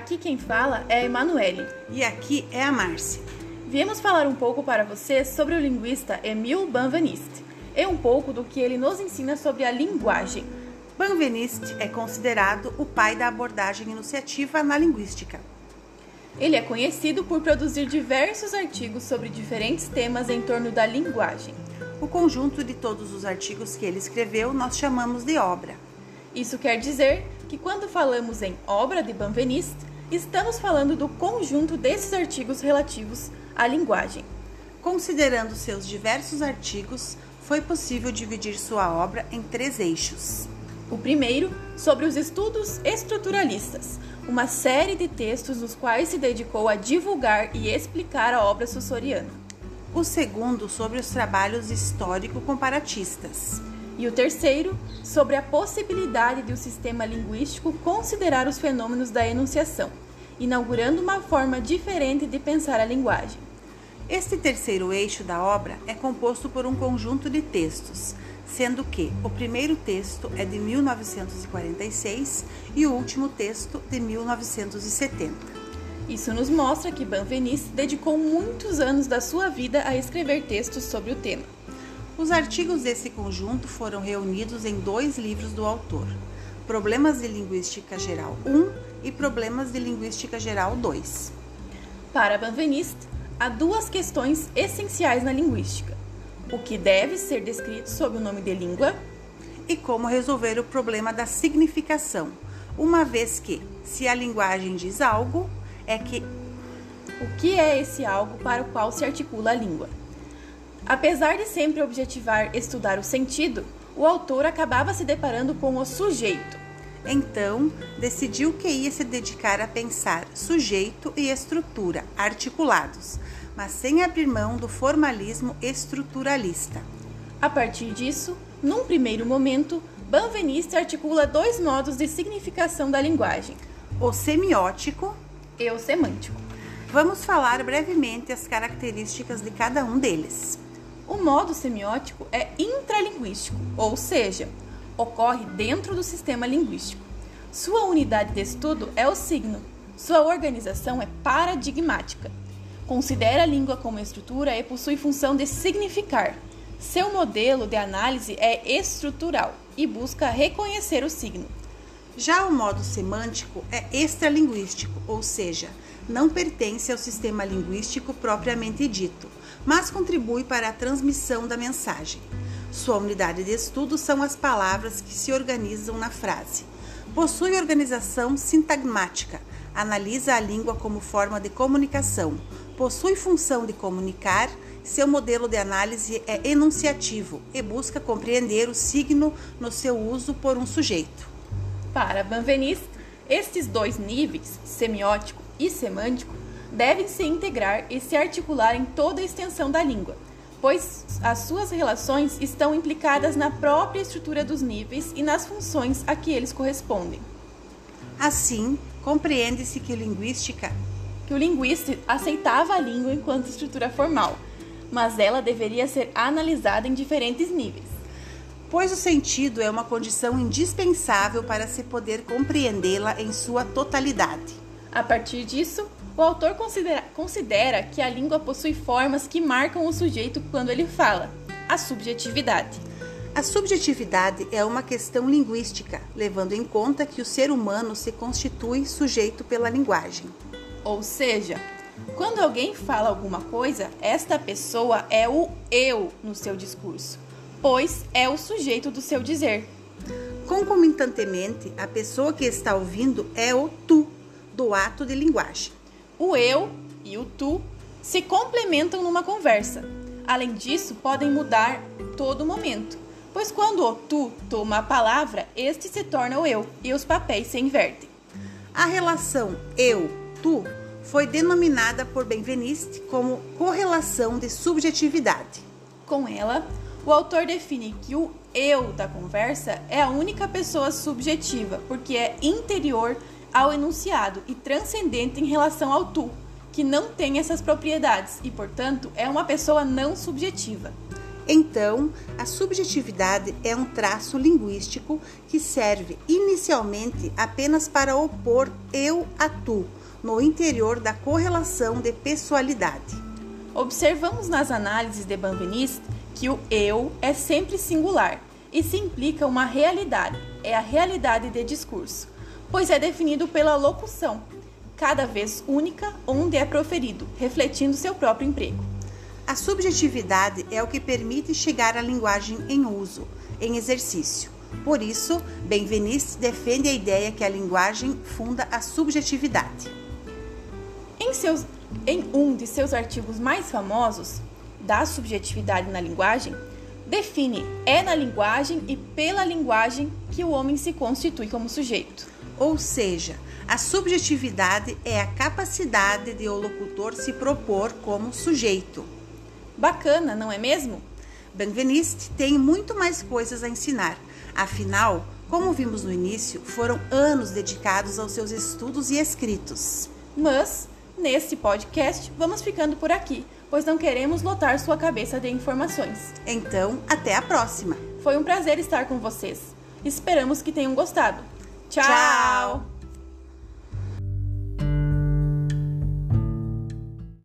Aqui quem fala é a Emanuele. E aqui é a Márcia. Viemos falar um pouco para você sobre o linguista Emile Benveniste e um pouco do que ele nos ensina sobre a linguagem. Benveniste é considerado o pai da abordagem enunciativa na linguística. Ele é conhecido por produzir diversos artigos sobre diferentes temas em torno da linguagem. O conjunto de todos os artigos que ele escreveu nós chamamos de obra. Isso quer dizer que quando falamos em obra de Benveniste, estamos falando do conjunto desses artigos relativos à linguagem. Considerando seus diversos artigos, foi possível dividir sua obra em três eixos. O primeiro, sobre os estudos estruturalistas, uma série de textos nos quais se dedicou a divulgar e explicar a obra sussoriana. O segundo, sobre os trabalhos histórico-comparatistas. E o terceiro, sobre a possibilidade de o sistema linguístico considerar os fenômenos da enunciação, inaugurando uma forma diferente de pensar a linguagem. Este terceiro eixo da obra é composto por um conjunto de textos, sendo que o primeiro texto é de 1946 e o último texto de 1970. Isso nos mostra que Benveniste dedicou muitos anos da sua vida a escrever textos sobre o tema. Os artigos desse conjunto foram reunidos em dois livros do autor: Problemas de Linguística Geral 1 e Problemas de Linguística Geral 2. Para Benveniste, há duas questões essenciais na linguística: o que deve ser descrito sob o nome de língua e como resolver o problema da significação, uma vez que, se a linguagem diz algo, é que o que é esse algo para o qual se articula a língua. Apesar de sempre objetivar estudar o sentido, o autor acabava se deparando com o sujeito. Então, decidiu que ia se dedicar a pensar sujeito e estrutura articulados, mas sem abrir mão do formalismo estruturalista. A partir disso, num primeiro momento, Benveniste articula dois modos de significação da linguagem: o semiótico e o semântico. Vamos falar brevemente as características de cada um deles. O modo semiótico é intralinguístico, ou seja, ocorre dentro do sistema linguístico. Sua unidade de estudo é o signo. Sua organização é paradigmática. Considera a língua como estrutura e possui função de significar. Seu modelo de análise é estrutural e busca reconhecer o signo. Já o modo semântico é extralinguístico, ou seja, não pertence ao sistema linguístico propriamente dito mas contribui para a transmissão da mensagem. Sua unidade de estudo são as palavras que se organizam na frase. Possui organização sintagmática, analisa a língua como forma de comunicação, possui função de comunicar, seu modelo de análise é enunciativo e busca compreender o signo no seu uso por um sujeito. Para Benveniste, estes dois níveis, semiótico e semântico, devem se integrar e se articular em toda a extensão da língua, pois as suas relações estão implicadas na própria estrutura dos níveis e nas funções a que eles correspondem. Assim, compreende-se que linguística que o linguista aceitava a língua enquanto estrutura formal, mas ela deveria ser analisada em diferentes níveis. Pois o sentido é uma condição indispensável para se poder compreendê-la em sua totalidade. A partir disso, o autor considera, considera que a língua possui formas que marcam o sujeito quando ele fala, a subjetividade. A subjetividade é uma questão linguística, levando em conta que o ser humano se constitui sujeito pela linguagem. Ou seja, quando alguém fala alguma coisa, esta pessoa é o eu no seu discurso, pois é o sujeito do seu dizer. Concomitantemente, a pessoa que está ouvindo é o tu do ato de linguagem o eu e o tu se complementam numa conversa. Além disso, podem mudar todo momento, pois quando o tu toma a palavra, este se torna o eu e os papéis se invertem. A relação eu-tu foi denominada por Benveniste como correlação de subjetividade. Com ela, o autor define que o eu da conversa é a única pessoa subjetiva, porque é interior ao enunciado e transcendente em relação ao tu, que não tem essas propriedades e, portanto, é uma pessoa não subjetiva. Então, a subjetividade é um traço linguístico que serve inicialmente apenas para opor eu a tu no interior da correlação de pessoalidade. Observamos nas análises de Benveniste que o eu é sempre singular e se implica uma realidade, é a realidade de discurso, pois é definido pela locução, cada vez única onde é proferido, refletindo seu próprio emprego. A subjetividade é o que permite chegar à linguagem em uso, em exercício. Por isso, Benveniste defende a ideia que a linguagem funda a subjetividade. Em, seus, em um de seus artigos mais famosos, da subjetividade na linguagem, define é na linguagem e pela linguagem que o homem se constitui como sujeito. Ou seja, a subjetividade é a capacidade de o locutor se propor como sujeito. Bacana, não é mesmo? Benveniste tem muito mais coisas a ensinar. Afinal, como vimos no início, foram anos dedicados aos seus estudos e escritos. Mas, neste podcast, vamos ficando por aqui, pois não queremos lotar sua cabeça de informações. Então, até a próxima! Foi um prazer estar com vocês. Esperamos que tenham gostado. Tchau. Tchau.